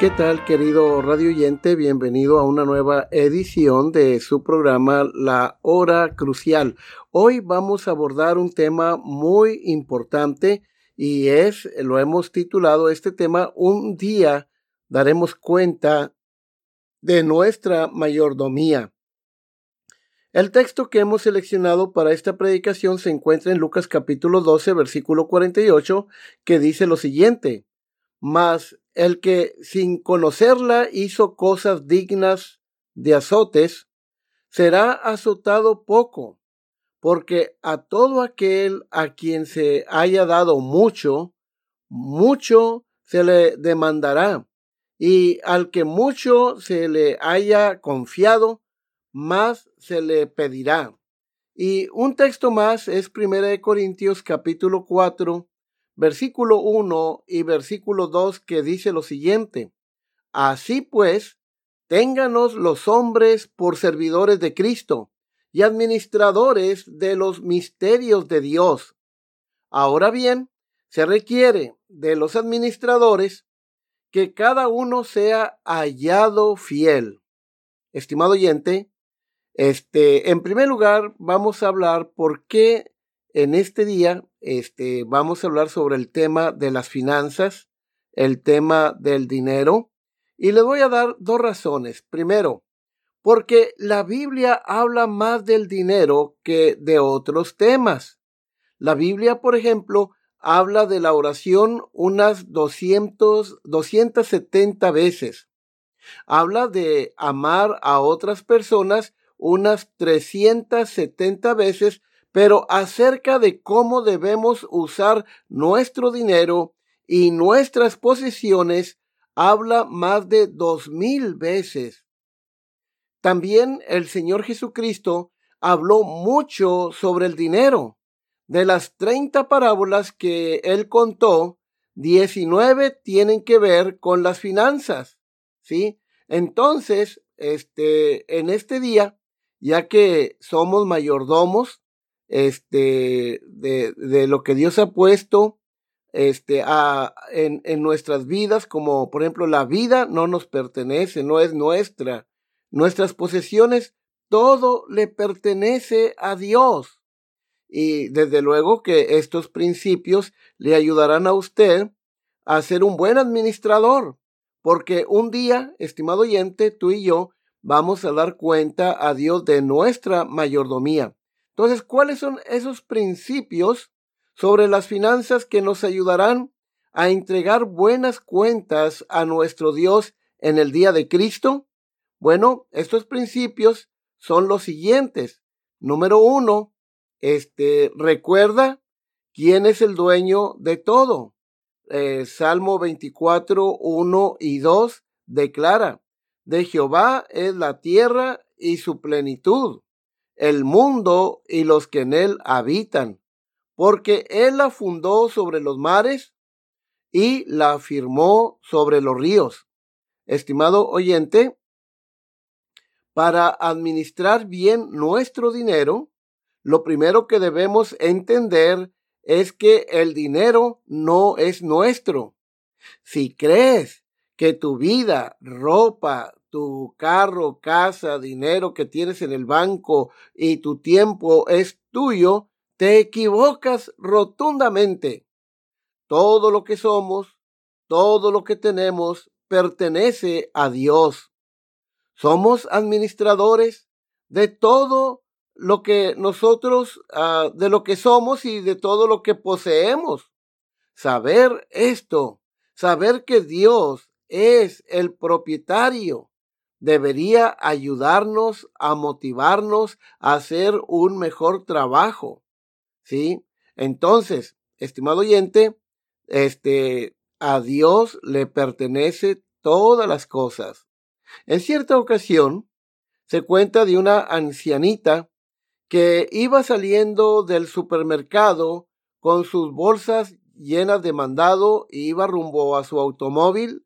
¿Qué tal, querido radio oyente? Bienvenido a una nueva edición de su programa La Hora Crucial. Hoy vamos a abordar un tema muy importante y es, lo hemos titulado este tema, Un día daremos cuenta de nuestra mayordomía. El texto que hemos seleccionado para esta predicación se encuentra en Lucas capítulo 12, versículo 48, que dice lo siguiente, Mas el que sin conocerla hizo cosas dignas de azotes, será azotado poco, porque a todo aquel a quien se haya dado mucho, mucho se le demandará, y al que mucho se le haya confiado, más se le pedirá. Y un texto más es 1 Corintios capítulo 4, versículo 1 y versículo 2 que dice lo siguiente. Así pues, ténganos los hombres por servidores de Cristo y administradores de los misterios de Dios. Ahora bien, se requiere de los administradores que cada uno sea hallado fiel. Estimado oyente, este, en primer lugar, vamos a hablar por qué en este día este, vamos a hablar sobre el tema de las finanzas, el tema del dinero, y le voy a dar dos razones. Primero, porque la Biblia habla más del dinero que de otros temas. La Biblia, por ejemplo, habla de la oración unas 200, 270 veces. Habla de amar a otras personas unas 370 veces pero acerca de cómo debemos usar nuestro dinero y nuestras posesiones habla más de dos mil veces. También el Señor Jesucristo habló mucho sobre el dinero. De las treinta parábolas que él contó, diecinueve tienen que ver con las finanzas. ¿Sí? Entonces, este, en este día, ya que somos mayordomos, este, de, de lo que Dios ha puesto este, a, en, en nuestras vidas, como por ejemplo la vida no nos pertenece, no es nuestra. Nuestras posesiones, todo le pertenece a Dios. Y desde luego que estos principios le ayudarán a usted a ser un buen administrador, porque un día, estimado oyente, tú y yo vamos a dar cuenta a Dios de nuestra mayordomía. Entonces, ¿cuáles son esos principios sobre las finanzas que nos ayudarán a entregar buenas cuentas a nuestro Dios en el día de Cristo? Bueno, estos principios son los siguientes. Número uno, este, recuerda quién es el dueño de todo. Eh, Salmo 24, 1 y 2 declara, de Jehová es la tierra y su plenitud el mundo y los que en él habitan, porque él la fundó sobre los mares y la firmó sobre los ríos. Estimado oyente, para administrar bien nuestro dinero, lo primero que debemos entender es que el dinero no es nuestro. Si crees que tu vida, ropa, tu carro, casa, dinero que tienes en el banco y tu tiempo es tuyo, te equivocas rotundamente. Todo lo que somos, todo lo que tenemos, pertenece a Dios. Somos administradores de todo lo que nosotros, ah, de lo que somos y de todo lo que poseemos. saber esto, saber que Dios es el propietario, debería ayudarnos a motivarnos a hacer un mejor trabajo. ¿Sí? Entonces, estimado oyente, este, a Dios le pertenece todas las cosas. En cierta ocasión, se cuenta de una ancianita que iba saliendo del supermercado con sus bolsas llenas de mandado y iba rumbo a su automóvil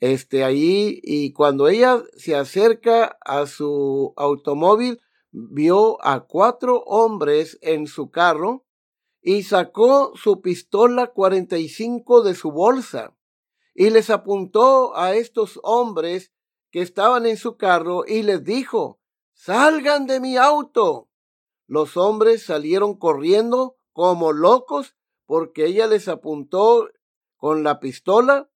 este ahí y cuando ella se acerca a su automóvil vio a cuatro hombres en su carro y sacó su pistola 45 de su bolsa y les apuntó a estos hombres que estaban en su carro y les dijo, salgan de mi auto. Los hombres salieron corriendo como locos porque ella les apuntó con la pistola.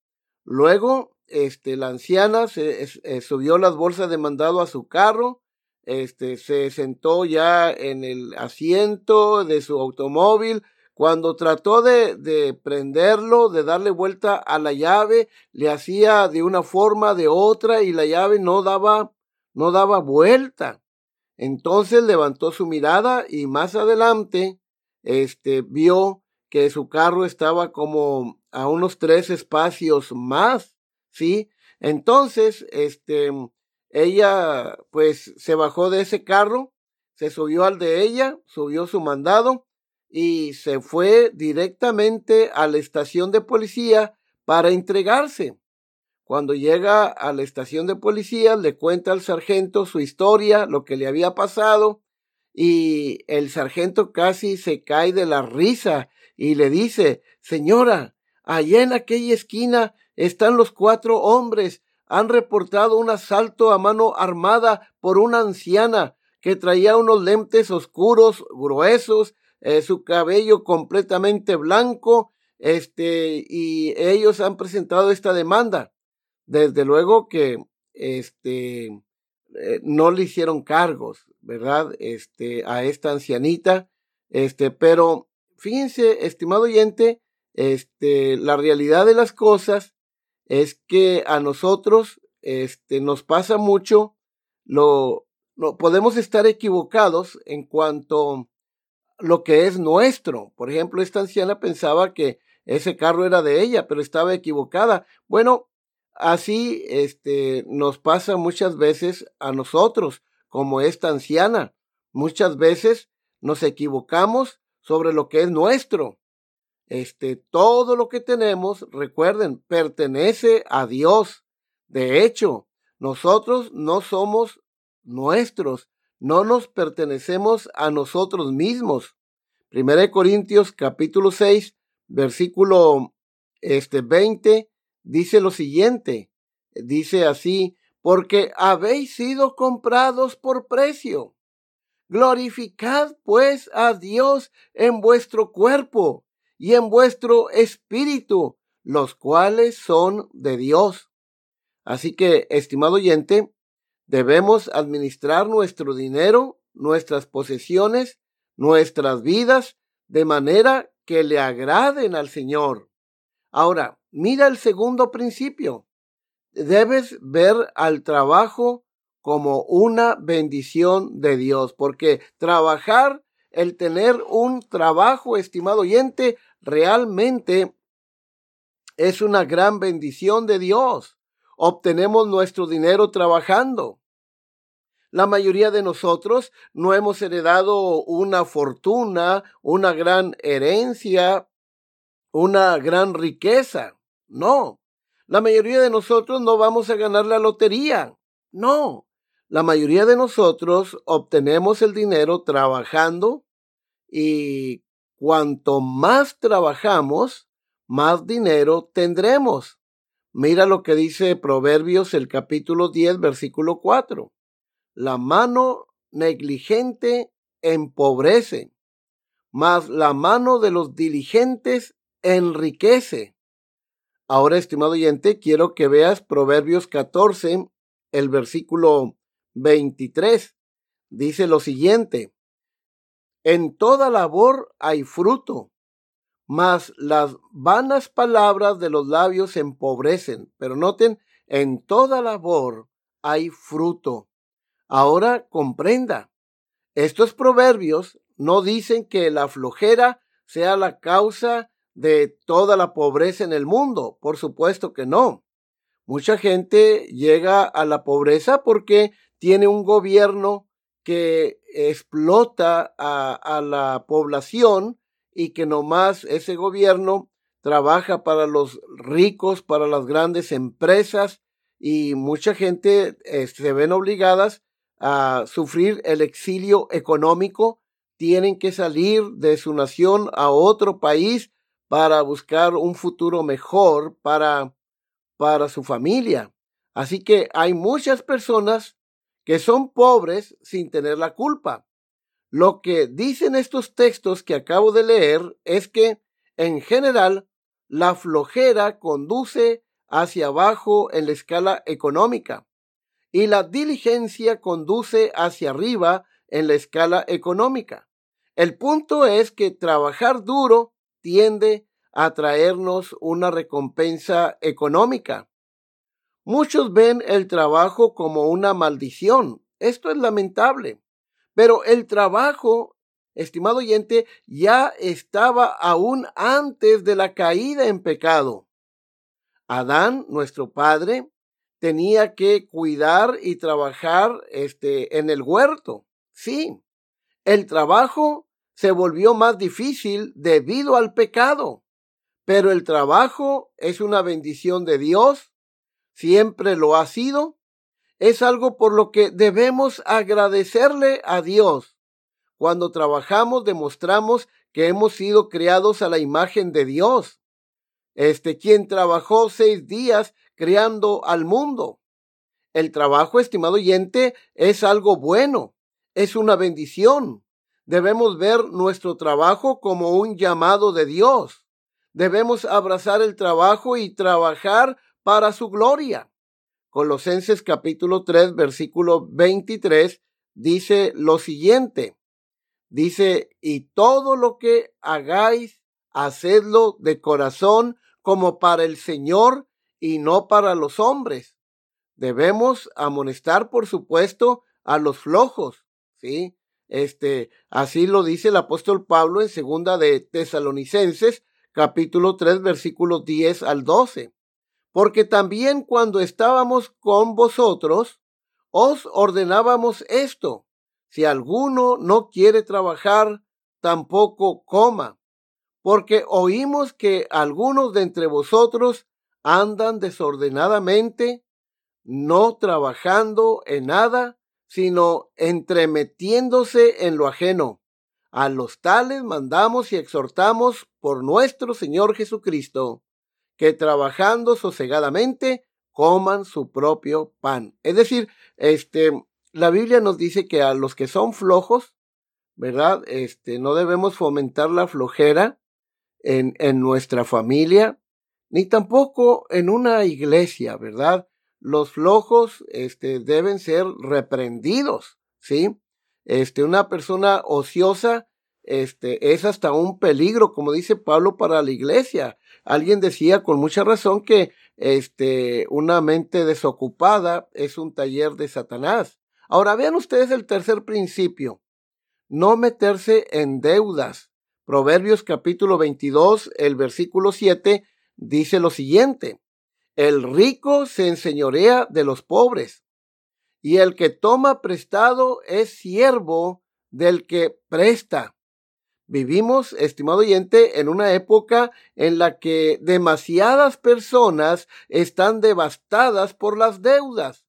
Luego, este, la anciana se eh, subió las bolsas de mandado a su carro, este, se sentó ya en el asiento de su automóvil, cuando trató de, de, prenderlo, de darle vuelta a la llave, le hacía de una forma, de otra, y la llave no daba, no daba vuelta. Entonces levantó su mirada y más adelante, este, vio que su carro estaba como a unos tres espacios más, ¿sí? Entonces, este, ella, pues, se bajó de ese carro, se subió al de ella, subió su mandado, y se fue directamente a la estación de policía para entregarse. Cuando llega a la estación de policía, le cuenta al sargento su historia, lo que le había pasado, y el sargento casi se cae de la risa y le dice, Señora, allá en aquella esquina están los cuatro hombres, han reportado un asalto a mano armada por una anciana que traía unos lentes oscuros, gruesos, eh, su cabello completamente blanco, este, y ellos han presentado esta demanda. Desde luego que, este, eh, no le hicieron cargos, ¿verdad? Este, a esta ancianita, este, pero fíjense, estimado oyente, este, la realidad de las cosas es que a nosotros, este, nos pasa mucho, lo, lo podemos estar equivocados en cuanto lo que es nuestro. Por ejemplo, esta anciana pensaba que ese carro era de ella, pero estaba equivocada. Bueno, así este, nos pasa muchas veces a nosotros, como esta anciana. Muchas veces nos equivocamos sobre lo que es nuestro. Este, todo lo que tenemos, recuerden, pertenece a Dios. De hecho, nosotros no somos nuestros, no nos pertenecemos a nosotros mismos. Primera de Corintios capítulo 6, versículo este 20 dice lo siguiente. Dice así, porque habéis sido comprados por precio. Glorificad pues a Dios en vuestro cuerpo y en vuestro espíritu, los cuales son de Dios. Así que, estimado oyente, Debemos administrar nuestro dinero, nuestras posesiones, nuestras vidas, de manera que le agraden al Señor. Ahora, mira el segundo principio. Debes ver al trabajo como una bendición de Dios, porque trabajar, el tener un trabajo, estimado oyente, realmente es una gran bendición de Dios obtenemos nuestro dinero trabajando. La mayoría de nosotros no hemos heredado una fortuna, una gran herencia, una gran riqueza. No. La mayoría de nosotros no vamos a ganar la lotería. No. La mayoría de nosotros obtenemos el dinero trabajando y cuanto más trabajamos, más dinero tendremos. Mira lo que dice Proverbios el capítulo 10, versículo 4. La mano negligente empobrece, mas la mano de los diligentes enriquece. Ahora, estimado oyente, quiero que veas Proverbios 14, el versículo 23. Dice lo siguiente, en toda labor hay fruto, mas las vanas palabras de los labios empobrecen. Pero noten, en toda labor hay fruto. Ahora comprenda, estos proverbios no dicen que la flojera sea la causa de toda la pobreza en el mundo. Por supuesto que no. Mucha gente llega a la pobreza porque tiene un gobierno que explota a, la población y que nomás ese gobierno trabaja para los ricos, para las grandes empresas y mucha gente eh, se ven obligadas a sufrir el exilio económico, tienen que salir de su nación a otro país para buscar un futuro mejor para, para su familia. Así que hay muchas personas que son pobres sin tener la culpa. Lo que dicen estos textos que acabo de leer es que, en general, la flojera conduce hacia abajo en la escala económica y la diligencia conduce hacia arriba en la escala económica. El punto es que trabajar duro tiende a traernos una recompensa económica. Muchos ven el trabajo como una maldición. Esto es lamentable. Pero el trabajo, estimado oyente, ya estaba aún antes de la caída en pecado. Adán, nuestro padre, tenía que cuidar y trabajar este, en el huerto. Sí, el trabajo se volvió más difícil debido al pecado, pero el trabajo es una bendición de Dios siempre lo ha sido, es algo por lo que debemos agradecerle a Dios. Cuando trabajamos demostramos que hemos sido creados a la imagen de Dios. Este quien trabajó seis días creando al mundo. El trabajo, estimado oyente, es algo bueno, es una bendición. Debemos ver nuestro trabajo como un llamado de Dios. Debemos abrazar el trabajo y trabajar para su gloria. Colosenses capítulo 3, versículo 23 dice lo siguiente. Dice, y todo lo que hagáis, hacedlo de corazón como para el Señor y no para los hombres. Debemos amonestar, por supuesto, a los flojos, ¿sí? Este, así lo dice el apóstol Pablo en segunda de Tesalonicenses, capítulo 3, versículos 10 al 12 porque también cuando estábamos con vosotros, os ordenábamos esto, si alguno no quiere trabajar, tampoco coma, porque oímos que algunos de entre vosotros andan desordenadamente, no trabajando en nada, sino entremetiéndose en lo ajeno. A los tales mandamos y exhortamos por nuestro Señor Jesucristo, que trabajando sosegadamente coman su propio pan. Es decir, este, la Biblia nos dice que a los que son flojos, ¿verdad? Este, no debemos fomentar la flojera en, en nuestra familia, ni tampoco en una iglesia, ¿verdad? Los flojos, este, deben ser reprendidos, ¿sí? Este, una persona ociosa, este, es hasta un peligro, como dice Pablo, para la iglesia. Alguien decía con mucha razón que este, una mente desocupada es un taller de Satanás. Ahora vean ustedes el tercer principio. No meterse en deudas. Proverbios capítulo 22, el versículo 7 dice lo siguiente. El rico se enseñorea de los pobres y el que toma prestado es siervo del que presta. Vivimos, estimado oyente, en una época en la que demasiadas personas están devastadas por las deudas.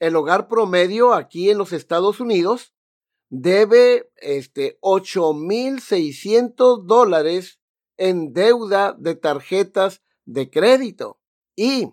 El hogar promedio aquí en los Estados Unidos debe este, 8.600 dólares en deuda de tarjetas de crédito y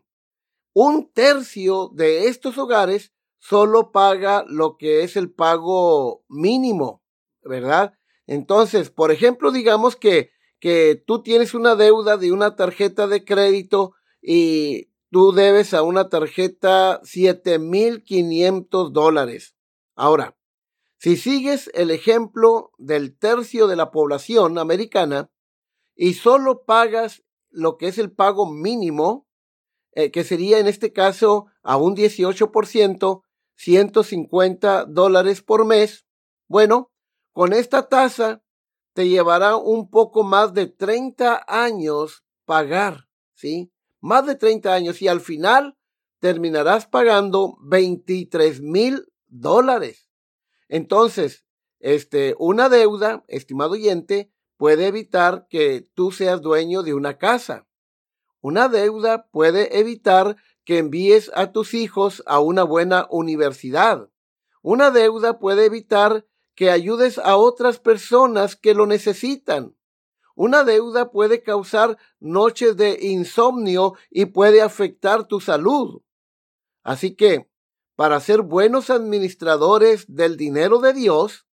un tercio de estos hogares solo paga lo que es el pago mínimo, ¿verdad? Entonces, por ejemplo, digamos que, que tú tienes una deuda de una tarjeta de crédito y tú debes a una tarjeta 7.500 dólares. Ahora, si sigues el ejemplo del tercio de la población americana, y solo pagas lo que es el pago mínimo, eh, que sería en este caso a un 18%, 150 dólares por mes, bueno, con esta tasa te llevará un poco más de 30 años pagar, ¿sí? Más de 30 años y al final terminarás pagando 23 mil dólares. Entonces, este, una deuda, estimado oyente, puede evitar que tú seas dueño de una casa. Una deuda puede evitar que envíes a tus hijos a una buena universidad. Una deuda puede evitar que ayudes a otras personas que lo necesitan. Una deuda puede causar noches de insomnio y puede afectar tu salud. Así que, para ser buenos administradores del dinero de Dios,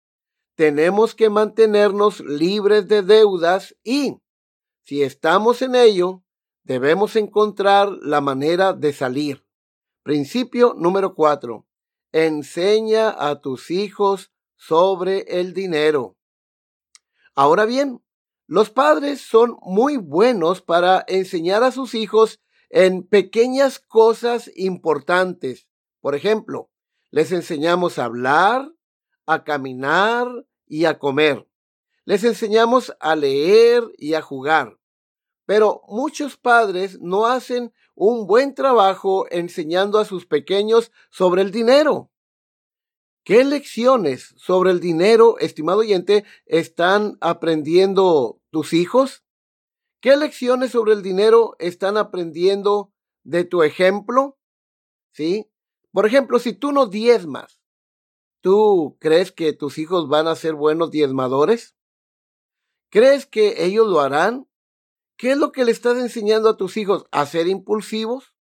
tenemos que mantenernos libres de deudas y, si estamos en ello, debemos encontrar la manera de salir. Principio número cuatro. Enseña a tus hijos sobre el dinero. Ahora bien, los padres son muy buenos para enseñar a sus hijos en pequeñas cosas importantes. Por ejemplo, les enseñamos a hablar, a caminar y a comer. Les enseñamos a leer y a jugar. Pero muchos padres no hacen un buen trabajo enseñando a sus pequeños sobre el dinero. ¿Qué lecciones sobre el dinero, estimado oyente, están aprendiendo tus hijos? ¿Qué lecciones sobre el dinero están aprendiendo de tu ejemplo? ¿Sí? Por ejemplo, si tú no diezmas, ¿tú crees que tus hijos van a ser buenos diezmadores? ¿Crees que ellos lo harán? ¿Qué es lo que le estás enseñando a tus hijos? ¿A ser impulsivos?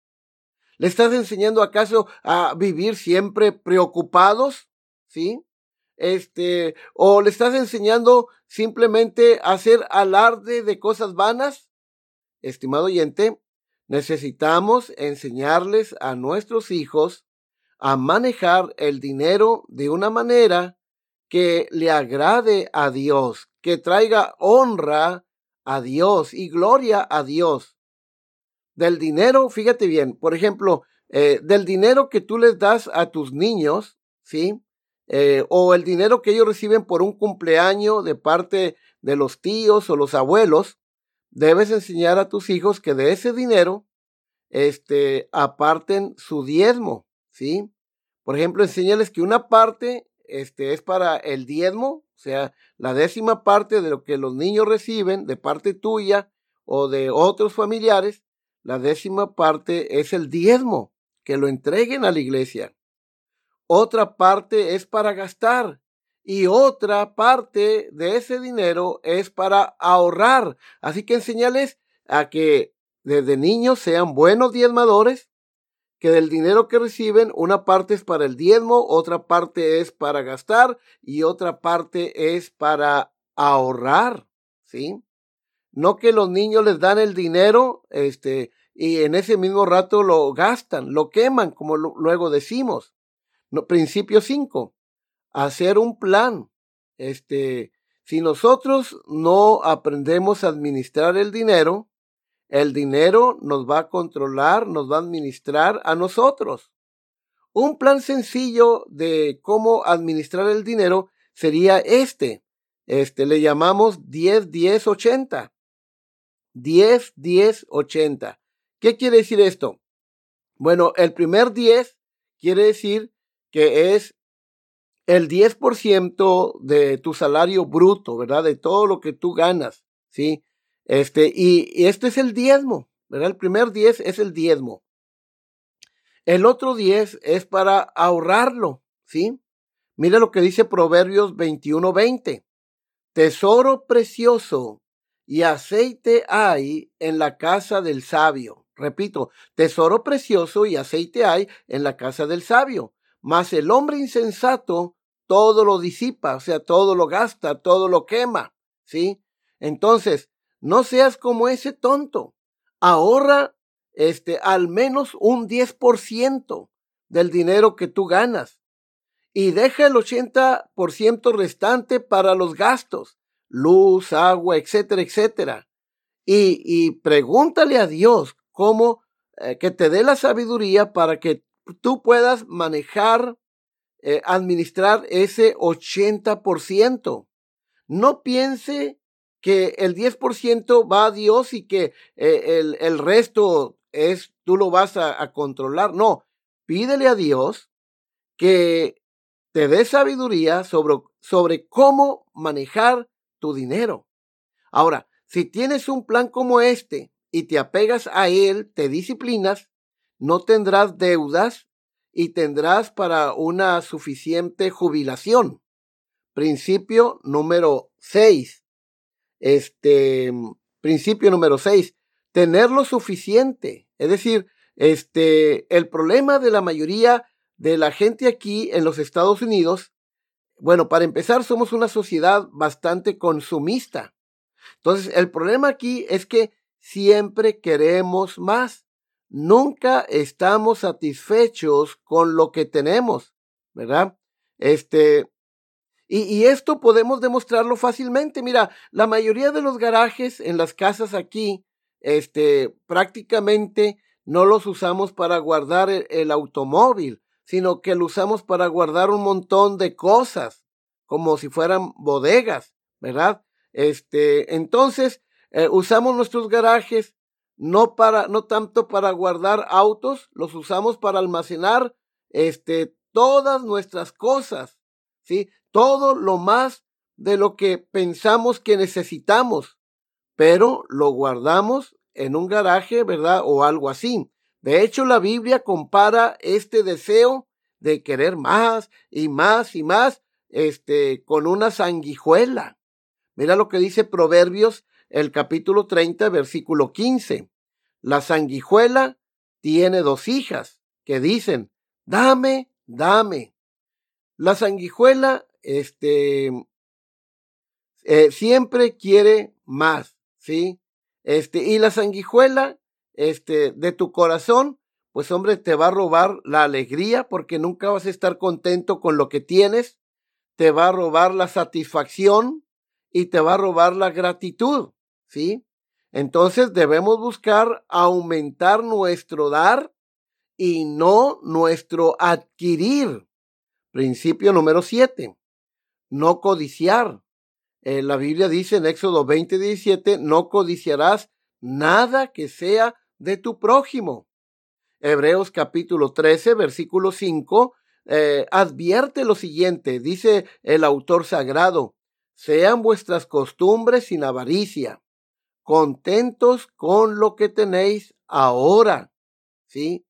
¿Le estás enseñando acaso a vivir siempre preocupados? ¿Sí? Este, o le estás enseñando simplemente a hacer alarde de cosas vanas. Estimado oyente, necesitamos enseñarles a nuestros hijos a manejar el dinero de una manera que le agrade a Dios, que traiga honra a Dios y gloria a Dios. Del dinero, fíjate bien, por ejemplo, eh, del dinero que tú les das a tus niños, ¿sí? Eh, o el dinero que ellos reciben por un cumpleaños de parte de los tíos o los abuelos, debes enseñar a tus hijos que de ese dinero, este, aparten su diezmo, ¿sí? Por ejemplo, enséñales que una parte, este, es para el diezmo, o sea, la décima parte de lo que los niños reciben de parte tuya o de otros familiares, la décima parte es el diezmo, que lo entreguen a la iglesia otra parte es para gastar y otra parte de ese dinero es para ahorrar. Así que enseñales a que desde niños sean buenos diezmadores, que del dinero que reciben una parte es para el diezmo, otra parte es para gastar y otra parte es para ahorrar, ¿sí? No que los niños les dan el dinero, este, y en ese mismo rato lo gastan, lo queman, como luego decimos principio 5, hacer un plan. Este, si nosotros no aprendemos a administrar el dinero, el dinero nos va a controlar, nos va a administrar a nosotros. Un plan sencillo de cómo administrar el dinero sería este. Este le llamamos 10 10 80. 10 10 80. ¿Qué quiere decir esto? Bueno, el primer 10 quiere decir que es el 10% de tu salario bruto, ¿verdad? De todo lo que tú ganas, ¿sí? Este, y, este es el diezmo, ¿verdad? El primer 10 es el diezmo. El otro 10 es para ahorrarlo, ¿sí? Mira lo que dice Proverbios 21:20. Tesoro precioso y aceite hay en la casa del sabio. Repito, tesoro precioso y aceite hay en la casa del sabio. Mas el hombre insensato todo lo disipa, o sea, todo lo gasta, todo lo quema, ¿sí? Entonces, no seas como ese tonto. Ahorra este al menos un 10% del dinero que tú ganas y deja el 80% restante para los gastos, luz, agua, etcétera, etcétera. y, y pregúntale a Dios cómo eh, que te dé la sabiduría para que tú puedas manejar, eh, administrar ese 80%. No piense que el 10% va a Dios y que eh, el, el, resto es, tú lo vas a, a controlar. No, pídele a Dios que te dé sabiduría sobre, sobre cómo manejar tu dinero. Ahora, si tienes un plan como este y te apegas a él, te disciplinas, no tendrás deudas y tendrás para una suficiente jubilación. Principio número 6. Este, principio número 6. Tener lo suficiente. Es decir, este, el problema de la mayoría de la gente aquí en los Estados Unidos, bueno, para empezar, somos una sociedad bastante consumista. Entonces, el problema aquí es que siempre queremos más. Nunca estamos satisfechos con lo que tenemos, ¿verdad? Este, y, y, esto podemos demostrarlo fácilmente. Mira, la mayoría de los garajes en las casas aquí, este, prácticamente no los usamos para guardar el, el automóvil, sino que lo usamos para guardar un montón de cosas, como si fueran bodegas, ¿verdad? Este, entonces, eh, usamos nuestros garajes no para, no tanto para guardar autos, los usamos para almacenar, este, todas nuestras cosas, ¿sí? Todo lo más de lo que pensamos que necesitamos, pero lo guardamos en un garaje, ¿verdad? O algo así. De hecho, la Biblia compara este deseo de querer más y más y más, este, con una sanguijuela. Mira lo que dice Proverbios, el capítulo 30, versículo 15. La sanguijuela tiene dos hijas que dicen, dame, dame. La sanguijuela, este, eh, siempre quiere más, ¿sí? Este, y la sanguijuela, este, de tu corazón, pues hombre, te va a robar la alegría porque nunca vas a estar contento con lo que tienes, te va a robar la satisfacción, y te va a robar la gratitud, ¿sí? Entonces debemos buscar aumentar nuestro dar y no nuestro adquirir. Principio número siete. No codiciar. Eh, la Biblia dice en Éxodo 20, 17, no codiciarás nada que sea de tu prójimo. Hebreos capítulo 13, versículo 5, eh, advierte lo siguiente, dice el autor sagrado, sean vuestras costumbres sin avaricia, contentos con lo que tenéis ahora. ¿Sí?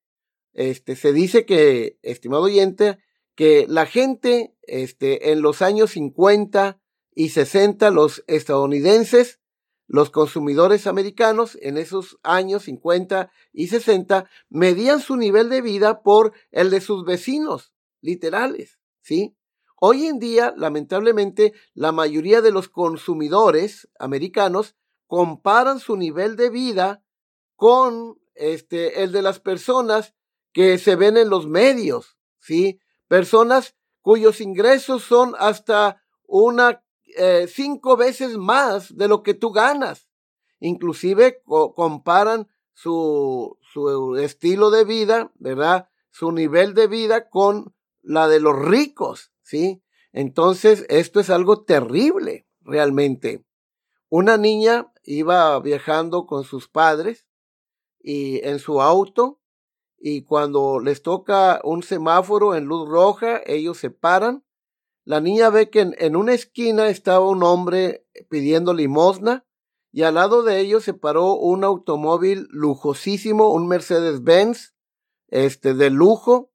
Este, se dice que, estimado oyente, que la gente, este, en los años 50 y 60, los estadounidenses, los consumidores americanos, en esos años 50 y 60, medían su nivel de vida por el de sus vecinos, literales, ¿sí? Hoy en día, lamentablemente, la mayoría de los consumidores americanos comparan su nivel de vida con este, el de las personas que se ven en los medios, ¿sí? Personas cuyos ingresos son hasta una eh, cinco veces más de lo que tú ganas. Inclusive comparan su, su estilo de vida, ¿verdad? Su nivel de vida con la de los ricos. ¿sí? Entonces, esto es algo terrible, realmente. Una niña iba viajando con sus padres y en su auto y cuando les toca un semáforo en luz roja, ellos se paran. La niña ve que en, una esquina estaba un hombre pidiendo limosna y al lado de ellos se paró un automóvil lujosísimo, un Mercedes-Benz, este de lujo,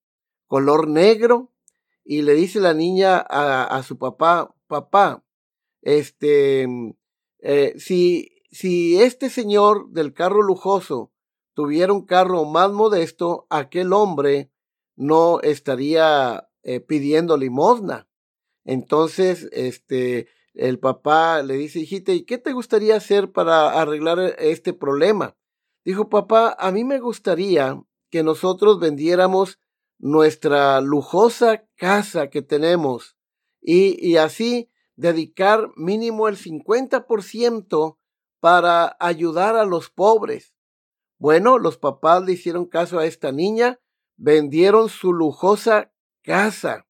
color negro, y le dice la niña a, su papá, papá, este, eh, si, si este señor del carro lujoso tuviera un carro más modesto, aquel hombre no estaría eh, pidiendo limosna. Entonces, este, el papá le dice, hijita, ¿y qué te gustaría hacer para arreglar este problema? Dijo, papá, a mí me gustaría que nosotros vendiéramos nuestra lujosa casa que tenemos y, y así dedicar mínimo el 50% para ayudar a los pobres. Bueno, los papás le hicieron caso a esta niña, vendieron su lujosa casa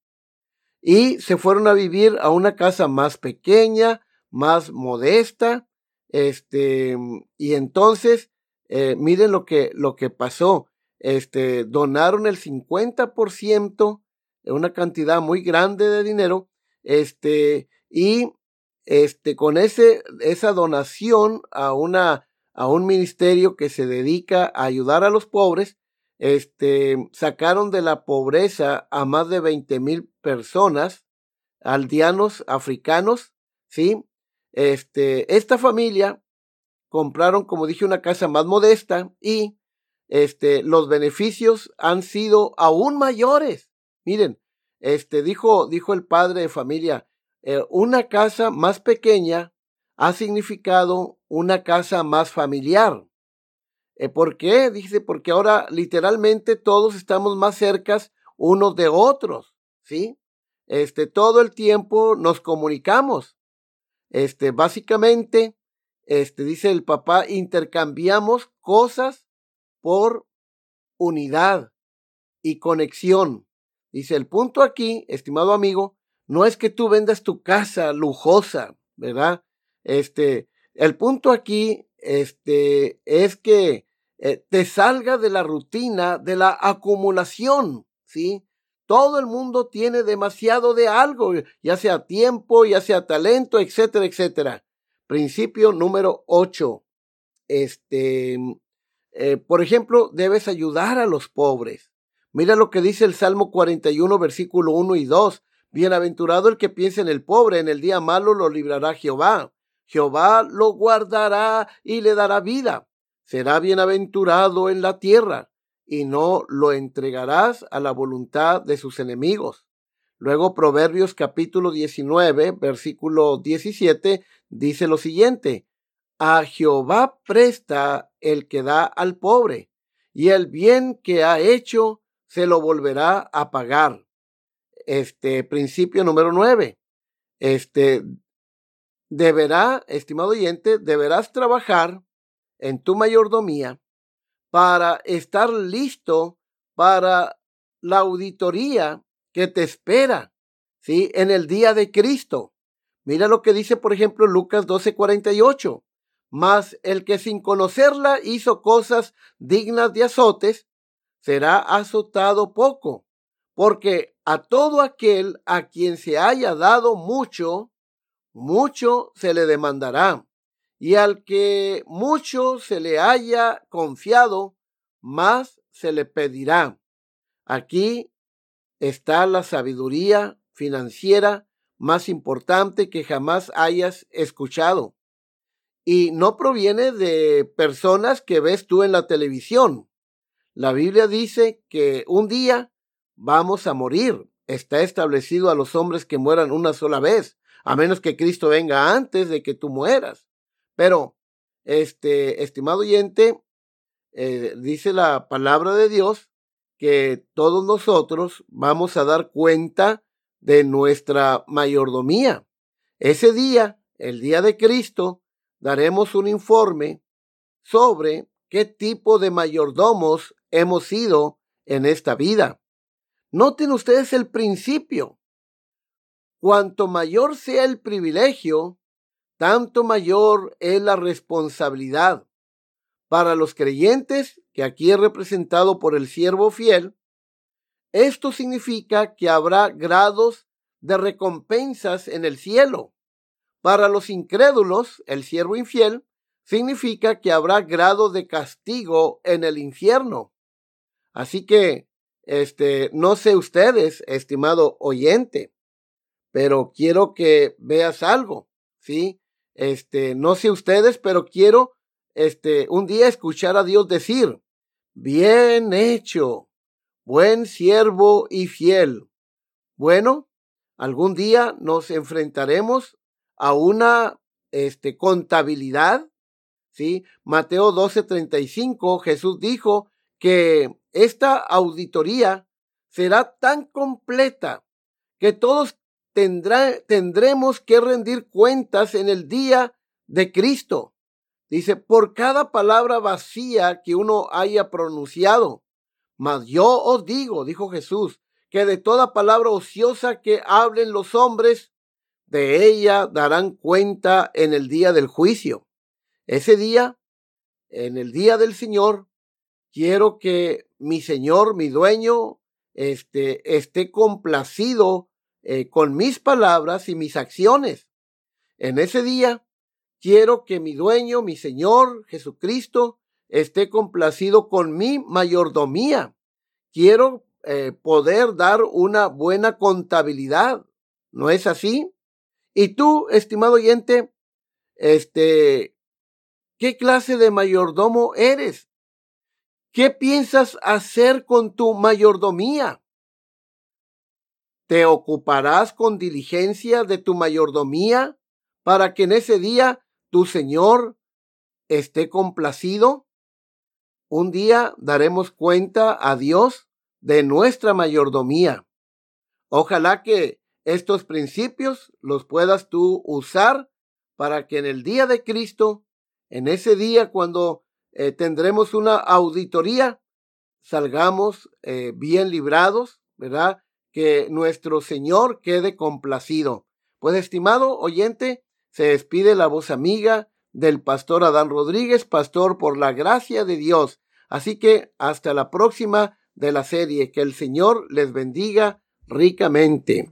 y se fueron a vivir a una casa más pequeña, más modesta, este, y entonces, eh, miren lo que, lo que pasó, este, donaron el 50%, una cantidad muy grande de dinero, este, y este, con ese, esa donación a una, a un ministerio que se dedica a ayudar a los pobres, este, sacaron de la pobreza a más de 20 mil personas, aldeanos africanos, ¿sí? Este, esta familia compraron, como dije, una casa más modesta y este, los beneficios han sido aún mayores. Miren, este, dijo, dijo el padre de familia, eh, una casa más pequeña ha significado una casa más familiar. Eh, ¿Por qué? Dice, porque ahora literalmente todos estamos más cercas unos de otros, ¿sí? Este, todo el tiempo nos comunicamos. Este, básicamente, este, dice el papá, intercambiamos cosas por unidad y conexión. Dice, el punto aquí, estimado amigo, no es que tú vendas tu casa lujosa, ¿verdad? Este, el punto aquí, este, es que eh, te salga de la rutina, de la acumulación, ¿sí? Todo el mundo tiene demasiado de algo, ya sea tiempo, ya sea talento, etcétera, etcétera. Principio número 8. Este, eh, por ejemplo, debes ayudar a los pobres. Mira lo que dice el Salmo 41, versículo 1 y 2. Bienaventurado el que piensa en el pobre, en el día malo lo librará Jehová. Jehová lo guardará y le dará vida. Será bienaventurado en la tierra y no lo entregarás a la voluntad de sus enemigos. Luego Proverbios capítulo 19, versículo 17 dice lo siguiente, a Jehová presta el que da al pobre, y el bien que ha hecho se lo volverá a pagar este principio número nueve. Este deberá, estimado oyente, deberás trabajar en tu mayordomía para estar listo para la auditoría que te espera, ¿sí? En el día de Cristo. Mira lo que dice, por ejemplo, Lucas 12:48. Mas el que sin conocerla hizo cosas dignas de azotes, será azotado poco, porque a todo aquel a quien se haya dado mucho, mucho se le demandará. Y al que mucho se le haya confiado, más se le pedirá. Aquí está la sabiduría financiera más importante que jamás hayas escuchado. Y no proviene de personas que ves tú en la televisión. La Biblia dice que un día vamos a morir. Está establecido a los hombres que mueran una sola vez, a menos que Cristo venga antes de que tú mueras. Pero, este, estimado oyente, eh, dice la palabra de Dios que todos nosotros vamos a dar cuenta de nuestra mayordomía. Ese día, el día de Cristo, daremos un informe sobre qué tipo de mayordomos hemos sido en esta vida. Noten ustedes el principio. Cuanto mayor sea el privilegio, tanto mayor es la responsabilidad. Para los creyentes, que aquí es representado por el siervo fiel, esto significa que habrá grados de recompensas en el cielo. Para los incrédulos, el siervo infiel, significa que habrá grado de castigo en el infierno. Así que este, no sé ustedes, estimado oyente, pero quiero que veas algo, ¿sí? Este, no sé ustedes, pero quiero, este, un día escuchar a Dios decir, bien hecho, buen siervo y fiel. Bueno, algún día nos enfrentaremos a una, este, contabilidad, ¿sí? Mateo 12:35, Jesús dijo que esta auditoría será tan completa que todos tendremos que rendir cuentas en el día de Cristo. Dice, por cada palabra vacía que uno haya pronunciado. Mas yo os digo, dijo Jesús, que de toda palabra ociosa que hablen los hombres, de ella darán cuenta en el día del juicio. Ese día, en el día del Señor, quiero que mi Señor, mi dueño, este, esté complacido eh, con mis palabras y mis acciones. En ese día, quiero que mi dueño, mi Señor Jesucristo, esté complacido con mi mayordomía. Quiero eh, poder dar una buena contabilidad. ¿No es así? Y tú, estimado oyente, este, ¿qué clase de mayordomo eres? ¿Qué piensas hacer con tu mayordomía? ¿Te ocuparás con diligencia de tu mayordomía para que en ese día tu Señor esté complacido? Un día daremos cuenta a Dios de nuestra mayordomía. Ojalá que estos principios los puedas tú usar para que en el día de Cristo, en ese día cuando eh, tendremos una auditoría, salgamos eh, bien librados, ¿verdad? Que nuestro Señor quede complacido. Pues, estimado oyente, se despide la voz amiga del pastor Adán Rodríguez, pastor por la gracia de Dios. Así que hasta la próxima de la serie. Que el Señor les bendiga ricamente.